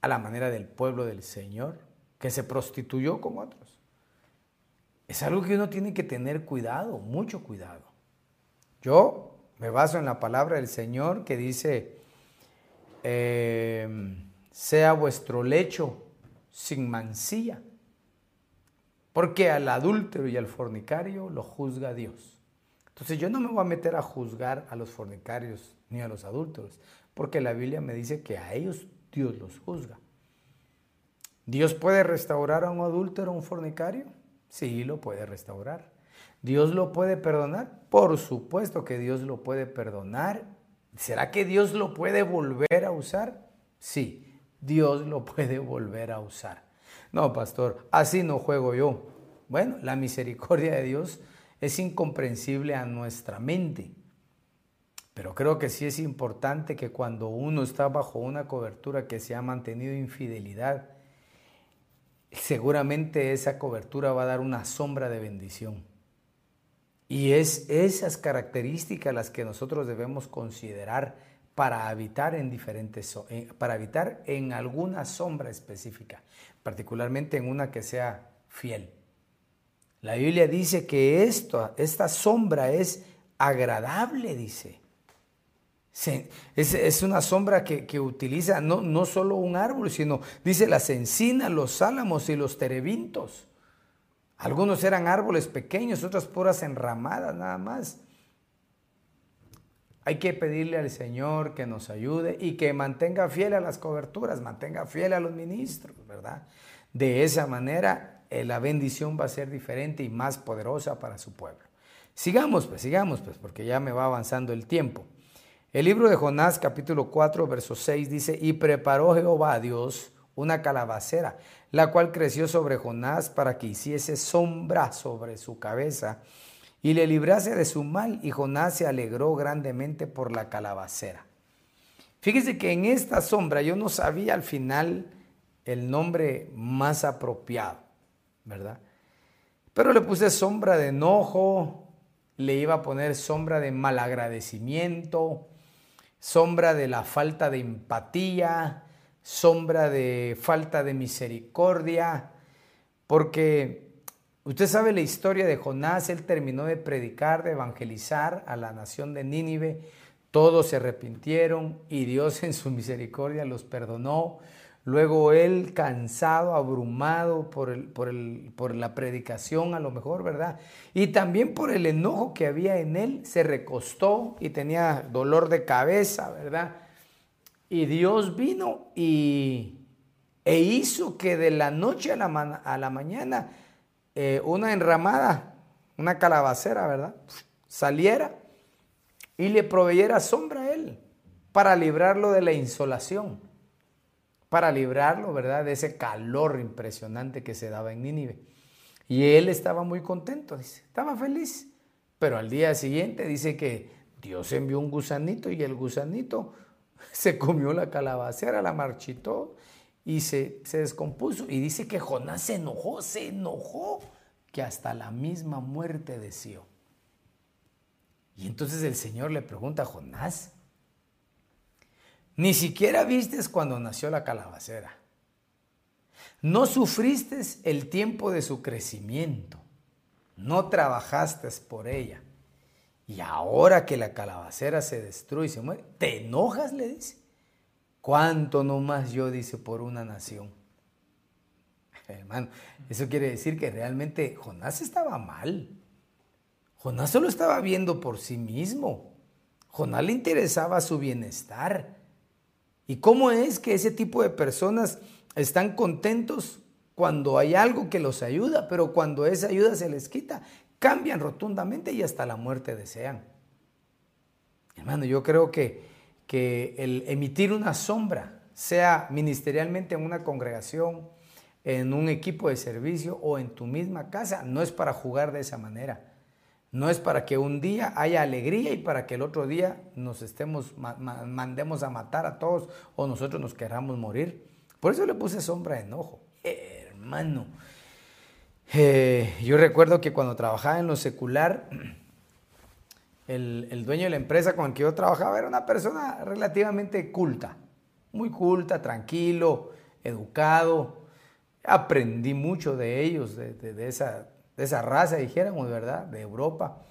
S1: a la manera del pueblo del Señor, que se prostituyó con otros, es algo que uno tiene que tener cuidado, mucho cuidado. Yo me baso en la palabra del Señor que dice, em, sea vuestro lecho sin mancilla, porque al adúltero y al fornicario lo juzga Dios. Entonces yo no me voy a meter a juzgar a los fornicarios ni a los adúlteros, porque la Biblia me dice que a ellos Dios los juzga. ¿Dios puede restaurar a un adúltero, a un fornicario? Sí, lo puede restaurar. ¿Dios lo puede perdonar? Por supuesto que Dios lo puede perdonar. ¿Será que Dios lo puede volver a usar? Sí, Dios lo puede volver a usar. No, pastor, así no juego yo. Bueno, la misericordia de Dios es incomprensible a nuestra mente. Pero creo que sí es importante que cuando uno está bajo una cobertura que se ha mantenido infidelidad, seguramente esa cobertura va a dar una sombra de bendición Y es esas características las que nosotros debemos considerar para habitar en diferentes para habitar en alguna sombra específica, particularmente en una que sea fiel. La Biblia dice que esto, esta sombra es agradable, dice. Es, una sombra que, utiliza no, no, solo un árbol, sino, dice, las encinas, los álamos y los terebintos. Algunos eran árboles pequeños, otras puras enramadas nada más. Hay que pedirle al Señor que nos ayude y que mantenga fiel a las coberturas, mantenga fiel a los ministros, ¿verdad? De esa manera eh, la bendición va a ser diferente y más poderosa para su pueblo. Sigamos, pues, sigamos, pues, porque ya me va avanzando el tiempo. El libro de Jonás capítulo 4, verso 6 dice, y preparó Jehová Dios una calabacera, la cual creció sobre Jonás para que hiciese sombra sobre su cabeza y le librase de su mal, y Jonás se alegró grandemente por la calabacera. Fíjese que en esta sombra yo no sabía al final el nombre más apropiado, ¿verdad? Pero le puse sombra de enojo, le iba a poner sombra de malagradecimiento, sombra de la falta de empatía, sombra de falta de misericordia, porque usted sabe la historia de Jonás, él terminó de predicar, de evangelizar a la nación de Nínive, todos se arrepintieron y Dios en su misericordia los perdonó, Luego él, cansado, abrumado por, el, por, el, por, la predicación a lo mejor, ¿verdad? Y también por el enojo que había en él, se recostó y tenía dolor de cabeza, ¿verdad? Y Dios vino y, e hizo que de la noche a la, mañana eh, una enramada, una calabacera, ¿verdad? Saliera y le proveyera sombra a él para librarlo de la insolación para librarlo, ¿verdad? De ese calor impresionante que se daba en Nínive. Y él estaba muy contento, dice, estaba feliz. Pero al día siguiente dice que Dios envió un gusanito y el gusanito se comió la calabacera, la marchitó y se, se descompuso. Y dice que Jonás se enojó, se enojó, que hasta la misma muerte deseó. Y entonces el Señor le pregunta a Jonás, ni siquiera vistes cuando nació la calabacera. No sufriste el tiempo de su crecimiento. No trabajaste por ella. Y ahora que la calabacera se destruye y se muere, ¿te enojas? Le dice. ¿Cuánto más yo, dice, por una nación? Hermano, eso quiere decir que realmente Jonás estaba mal. Jonás solo estaba viendo por sí mismo. Jonás le interesaba su bienestar. ¿Y cómo es que ese tipo de personas están contentos cuando hay algo que los ayuda, pero cuando esa ayuda se les quita, cambian rotundamente y hasta la muerte desean? Hermano, yo creo que, que el emitir una sombra, sea ministerialmente en una congregación, en un equipo de servicio o en tu misma casa, no es para jugar de esa manera. No es para que un día haya alegría y para que el otro día nos estemos, mandemos a matar a todos o nosotros nos queramos morir. Por eso le puse sombra de enojo. hermano, eh, yo recuerdo que cuando trabajaba en lo secular, el, dueño de la empresa con el que yo trabajaba era una persona relativamente culta, muy culta, tranquilo, educado. Aprendí mucho de ellos, de, de esa de esa raza, dijéramos, ¿verdad? De Europa.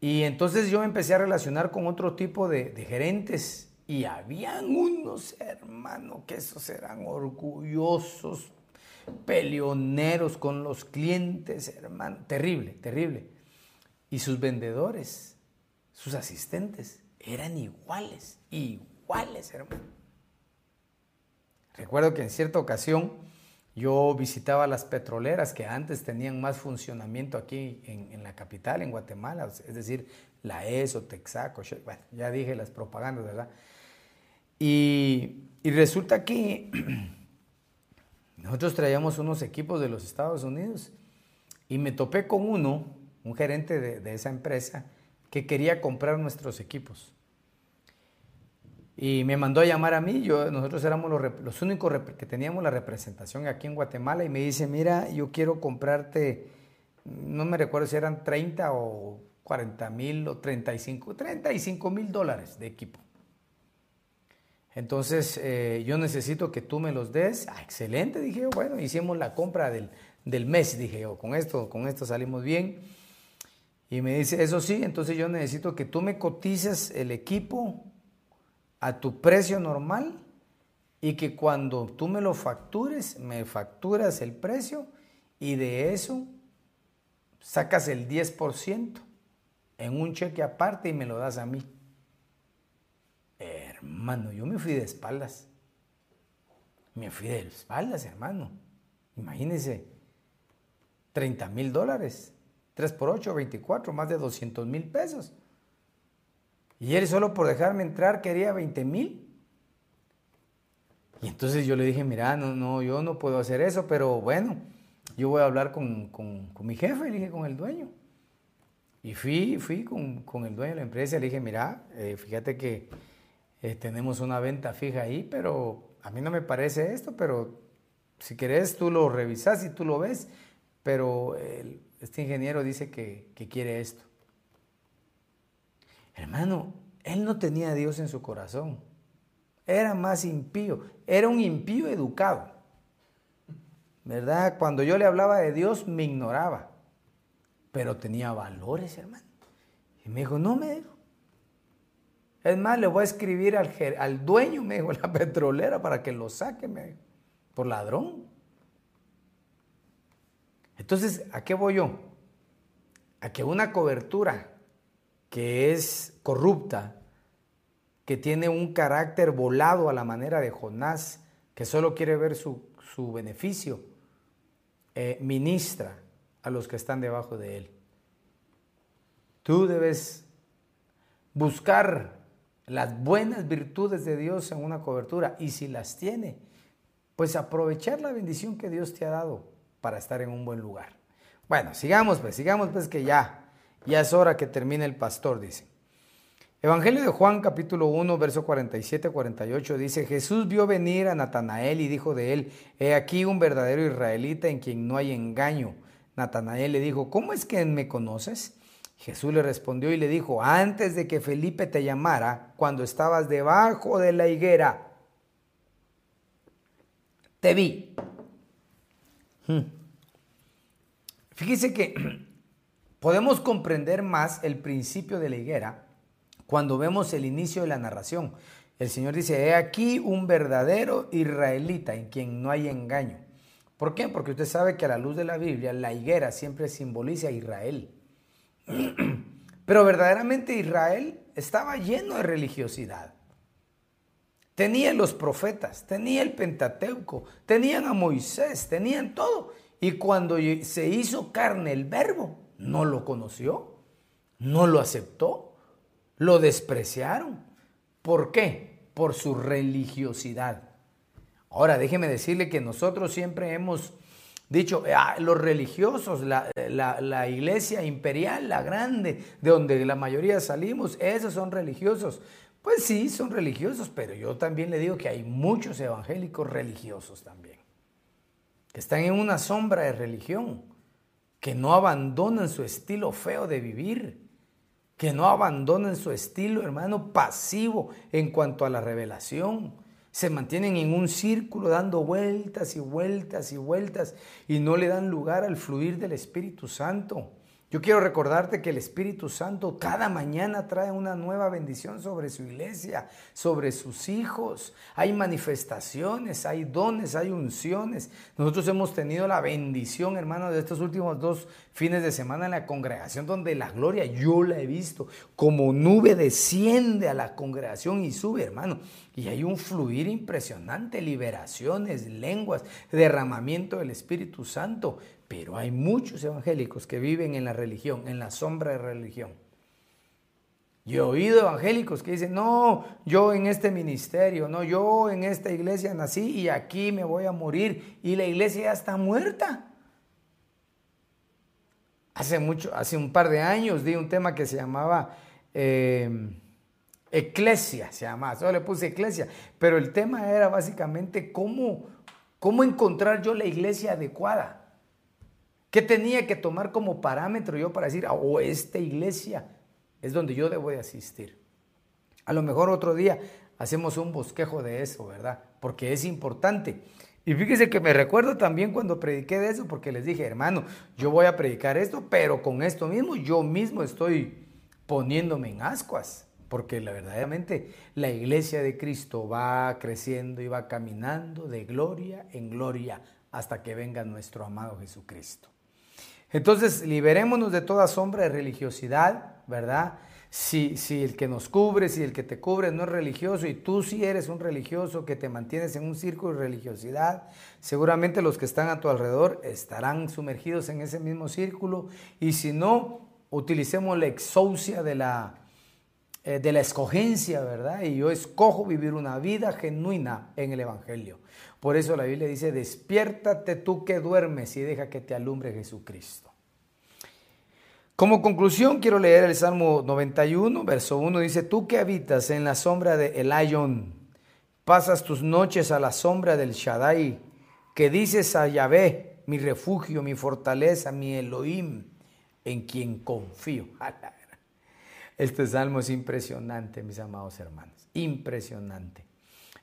S1: Y entonces yo me empecé a relacionar con otro tipo de, gerentes y habían unos hermanos que esos eran orgullosos, peleoneros con los clientes, hermano, terrible, terrible. Y sus vendedores, sus asistentes, eran iguales, iguales, hermano. Recuerdo que en cierta ocasión yo visitaba las petroleras que antes tenían más funcionamiento aquí en, la capital, en Guatemala, es decir, la ESO, Texaco, bueno, ya dije las propagandas, ¿verdad? Y, resulta que nosotros traíamos unos equipos de los Estados Unidos y me topé con uno, un gerente de esa empresa, que quería comprar nuestros equipos. Y me mandó a llamar a mí, yo, nosotros éramos los, únicos que teníamos la representación aquí en Guatemala y me dice, mira, yo quiero comprarte no me recuerdo si eran 30 o 40 mil o 35, 35 mil dólares de equipo. Entonces eh, yo necesito que tú me los des. Ah, excelente, dije yo. Bueno, hicimos la compra del, del mes, dije yo. Con esto, con esto salimos bien. Y me dice, eso sí, entonces yo necesito que tú me cotices el equipo a tu precio normal y que cuando tú me lo factures, me facturas el precio y de eso sacas el 10% en un cheque aparte y me lo das a mí. Hermano, yo me fui de espaldas. Me fui de espaldas, hermano. Imagínese, 30 mil dólares. 3 por 8, 24, más de 200 mil pesos. Y él solo por dejarme entrar quería 20 mil. Y entonces yo le dije, mira, no, no, yo no puedo hacer eso, pero bueno, yo voy a hablar con, mi jefe, le dije, con el dueño. Y fui, fui con, el dueño de la empresa, le dije, mira, eh, fíjate que eh, tenemos una venta fija ahí, pero a mí no me parece esto, pero si querés tú lo revisas y tú lo ves, pero este ingeniero dice que, quiere esto. Hermano, él no tenía a Dios en su corazón. Era más impío. Era un impío educado. ¿Verdad? Cuando yo le hablaba de Dios, me ignoraba. Pero tenía valores, hermano. Y me dijo, no me dijo. Es más, le voy a escribir al, al dueño, me dijo, la petrolera, para que lo saque, me dijo, por ladrón. Entonces, ¿a qué voy yo? A que una cobertura que es corrupta, que tiene un carácter volado a la manera de Jonás, que solo quiere ver su, beneficio, eh, ministra a los que están debajo de él. Tú debes buscar las buenas virtudes de Dios en una cobertura y si las tiene, pues aprovechar la bendición que Dios te ha dado para estar en un buen lugar. Bueno, sigamos pues, sigamos pues que ya ya es hora que termine el pastor, dice. Evangelio de Juan capítulo 1, verso 47-48 dice, Jesús vio venir a Natanael y dijo de él, he aquí un verdadero israelita en quien no hay engaño. Natanael le dijo, ¿cómo es que me conoces? Jesús le respondió y le dijo, antes de que Felipe te llamara, cuando estabas debajo de la higuera, te vi. Hmm. Fíjese que Podemos comprender más el principio de la higuera cuando vemos el inicio de la narración. El Señor dice, he aquí un verdadero israelita en quien no hay engaño. ¿Por qué? Porque usted sabe que a la luz de la Biblia la higuera siempre simboliza a Israel. Pero verdaderamente Israel estaba lleno de religiosidad. Tenía los profetas, tenía el Pentateuco, tenían a Moisés, tenían todo. Y cuando se hizo carne el verbo, no lo conoció, no lo aceptó, lo despreciaron. ¿Por qué? Por su religiosidad. Ahora, déjeme decirle que nosotros siempre hemos dicho, ah, los religiosos, la, la, iglesia imperial, la grande, de donde la mayoría salimos, esos son religiosos. Pues sí, son religiosos, pero yo también le digo que hay muchos evangélicos religiosos también, que están en una sombra de religión que no abandonen su estilo feo de vivir, que no abandonen su estilo, hermano, pasivo en cuanto a la revelación. Se mantienen en un círculo dando vueltas y vueltas y vueltas y no le dan lugar al fluir del Espíritu Santo. Yo quiero recordarte que el Espíritu Santo cada mañana trae una nueva bendición sobre su iglesia, sobre sus hijos. Hay manifestaciones, hay dones, hay unciones. Nosotros hemos tenido la bendición, hermano, de estos últimos dos fines de semana en la congregación donde la gloria yo la he visto como nube desciende a la congregación y sube, hermano. Y hay un fluir impresionante, liberaciones, lenguas, derramamiento del Espíritu Santo. Pero hay muchos evangélicos que viven en la religión, en la sombra de religión. Yo he oído evangélicos que dicen, no, yo en este ministerio, no, yo en esta iglesia nací y aquí me voy a morir y la iglesia ya está muerta. Hace mucho, hace un par de años di un tema que se llamaba eh, se llamaba, solo le puse Eclesia, pero el tema era básicamente cómo, cómo encontrar yo la iglesia adecuada. ¿Qué tenía que tomar como parámetro yo para decir, o oh, esta iglesia es donde yo debo de asistir? A lo mejor otro día hacemos un bosquejo de eso, ¿verdad? Porque es importante. Y fíjese que me recuerdo también cuando prediqué de eso, porque les dije, hermano, yo voy a predicar esto, pero con esto mismo yo mismo estoy poniéndome en ascuas, porque la, verdaderamente la iglesia de Cristo va creciendo y va caminando de gloria en gloria hasta que venga nuestro amado Jesucristo. Entonces, liberémonos de toda sombra de religiosidad, ¿verdad? Si, el que nos cubre, si el que te cubre no es religioso y tú sí eres un religioso que te mantienes en un círculo de religiosidad, seguramente los que están a tu alrededor estarán sumergidos en ese mismo círculo y si no, utilicemos la exousia de la, eh, de la escogencia, ¿verdad? Y yo escojo vivir una vida genuina en el Evangelio. Por eso la Biblia dice, despiértate tú que duermes y deja que te alumbre Jesucristo. Como conclusión quiero leer el Salmo 91, verso 1, dice, tú que habitas en la sombra de Elion, pasas tus noches a la sombra del Shaddai, que dices a Yahvé, mi refugio, mi fortaleza, mi Elohim, en quien confío. Este salmo es impresionante, mis amados hermanos, impresionante.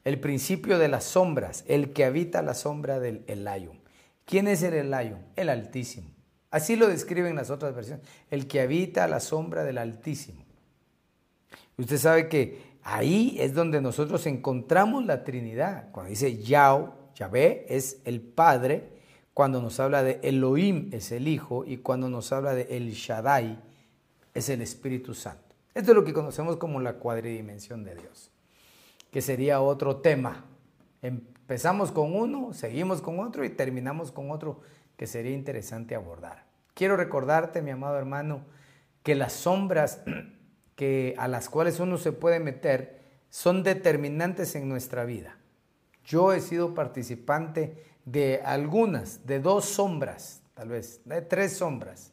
S1: El principio de las sombras, el que habita la sombra del Elion. ¿Quién es el Elion? El Altísimo. Así lo describen las otras versiones. El que habita la sombra del Altísimo. Usted sabe que ahí es donde nosotros encontramos la Trinidad. Cuando dice Yahweh, Yahvé es el Padre, cuando nos habla de Elohim es el Hijo y cuando nos habla de El Shaddai es el Espíritu Santo. Esto es lo que conocemos como la cuadridimensión de Dios, que sería otro tema. Empezamos con uno, seguimos con otro y terminamos con otro que sería interesante abordar. Quiero recordarte, mi amado hermano, que las sombras que, a las cuales uno se puede meter son determinantes en nuestra vida. Yo he sido participante de algunas, de dos sombras, tal vez, de tres sombras,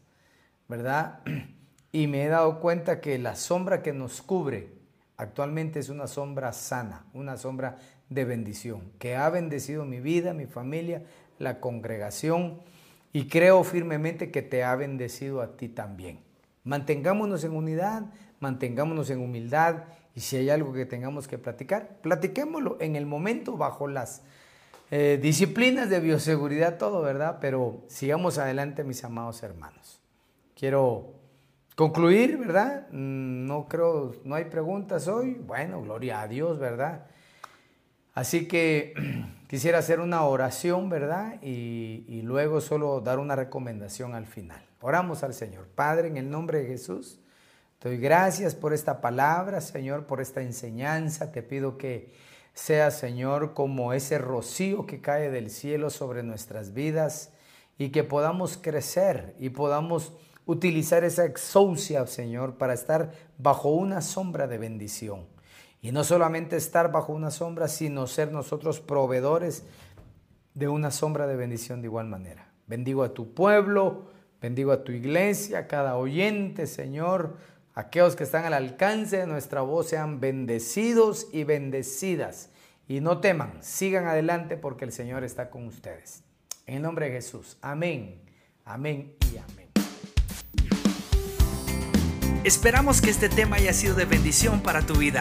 S1: ¿verdad? Y me he dado cuenta que la sombra que nos cubre actualmente es una sombra sana, una sombra de bendición, que ha bendecido mi vida, mi familia, la congregación y creo firmemente que te ha bendecido a ti también. Mantengámonos en unidad, mantengámonos en humildad y si hay algo que tengamos que platicar, platiquémoslo en el momento bajo las eh, disciplinas de bioseguridad, todo, ¿verdad? Pero sigamos adelante, mis amados hermanos. Quiero concluir, ¿verdad? Mm, no creo, no hay preguntas hoy. Bueno, gloria a Dios, ¿verdad? Así que quisiera hacer una oración, ¿verdad? Y, luego solo dar una recomendación al final. Oramos al Señor. Padre, en el nombre de Jesús, doy gracias por esta palabra, Señor, por esta enseñanza. Te pido que sea, Señor, como ese rocío que cae del cielo sobre nuestras vidas y que podamos crecer y podamos utilizar esa exousia, Señor, para estar bajo una sombra de bendición. Y no solamente estar bajo una sombra, sino ser nosotros proveedores de una sombra de bendición de igual manera. Bendigo a tu pueblo, bendigo a tu iglesia, a cada oyente, Señor. Aquellos que están al alcance de nuestra voz sean bendecidos y bendecidas. Y no teman, sigan adelante porque el Señor está con ustedes. En el nombre de Jesús. Amén, amén y amén.
S2: Esperamos que este tema haya sido de bendición para tu vida.